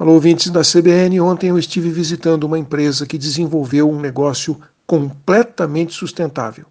Alô, ouvintes da CBN. Ontem eu estive visitando uma empresa que desenvolveu um negócio completamente sustentável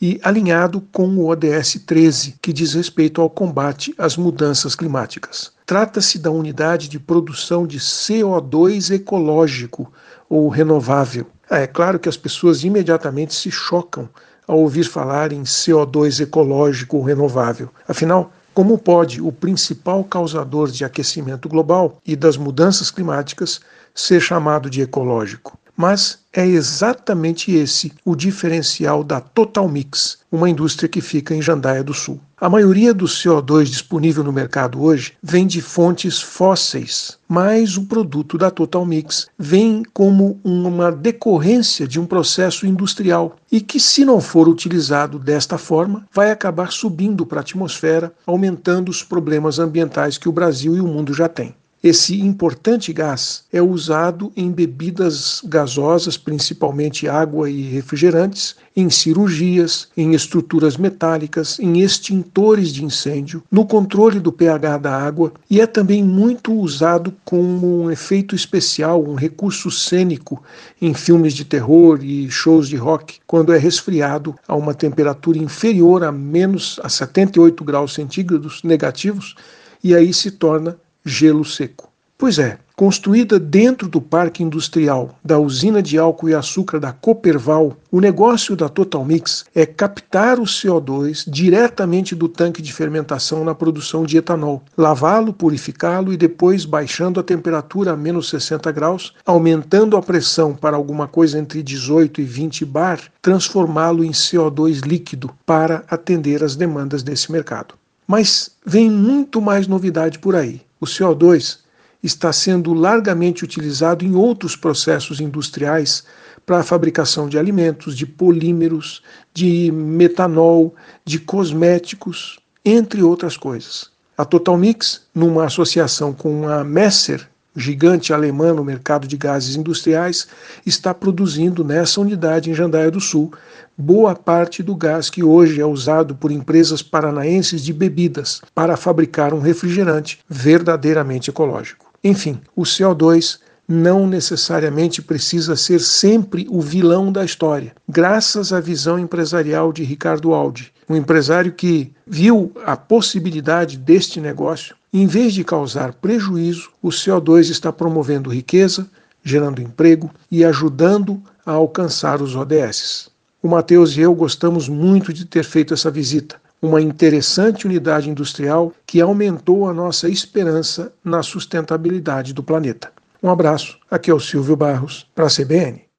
e alinhado com o ODS 13, que diz respeito ao combate às mudanças climáticas. Trata-se da unidade de produção de CO2 ecológico ou renovável. Ah, é claro que as pessoas imediatamente se chocam ao ouvir falar em CO2 ecológico ou renovável. Afinal, como pode o principal causador de aquecimento global e das mudanças climáticas ser chamado de ecológico? Mas é exatamente esse o diferencial da Total Mix, uma indústria que fica em Jandaia do Sul. A maioria do CO2 disponível no mercado hoje vem de fontes fósseis, mas o produto da Total Mix vem como uma decorrência de um processo industrial e que, se não for utilizado desta forma, vai acabar subindo para a atmosfera, aumentando os problemas ambientais que o Brasil e o mundo já têm. Esse importante gás é usado em bebidas gasosas, principalmente água e refrigerantes, em cirurgias, em estruturas metálicas, em extintores de incêndio, no controle do pH da água e é também muito usado como um efeito especial, um recurso cênico em filmes de terror e shows de rock, quando é resfriado a uma temperatura inferior a menos a 78 graus centígrados negativos e aí se torna gelo seco. Pois é, construída dentro do parque industrial da usina de álcool e açúcar da Cooperval, o negócio da Total Mix é captar o CO2 diretamente do tanque de fermentação na produção de etanol, lavá-lo, purificá-lo e depois baixando a temperatura a menos 60 graus, aumentando a pressão para alguma coisa entre 18 e 20 bar, transformá-lo em CO2 líquido para atender às demandas desse mercado. Mas vem muito mais novidade por aí. O CO2 está sendo largamente utilizado em outros processos industriais para a fabricação de alimentos, de polímeros, de metanol, de cosméticos, entre outras coisas. A Total Mix, numa associação com a Messer, gigante alemã no mercado de gases industriais, está produzindo nessa unidade em Jandaia do Sul boa parte do gás que hoje é usado por empresas paranaenses de bebidas para fabricar um refrigerante verdadeiramente ecológico. Enfim, o CO2 não necessariamente precisa ser sempre o vilão da história. Graças à visão empresarial de Ricardo Aldi, um empresário que viu a possibilidade deste negócio, em vez de causar prejuízo, o CO2 está promovendo riqueza, gerando emprego e ajudando a alcançar os ODS. O Matheus e eu gostamos muito de ter feito essa visita, uma interessante unidade industrial que aumentou a nossa esperança na sustentabilidade do planeta. Um abraço, aqui é o Silvio Barros, para a CBN.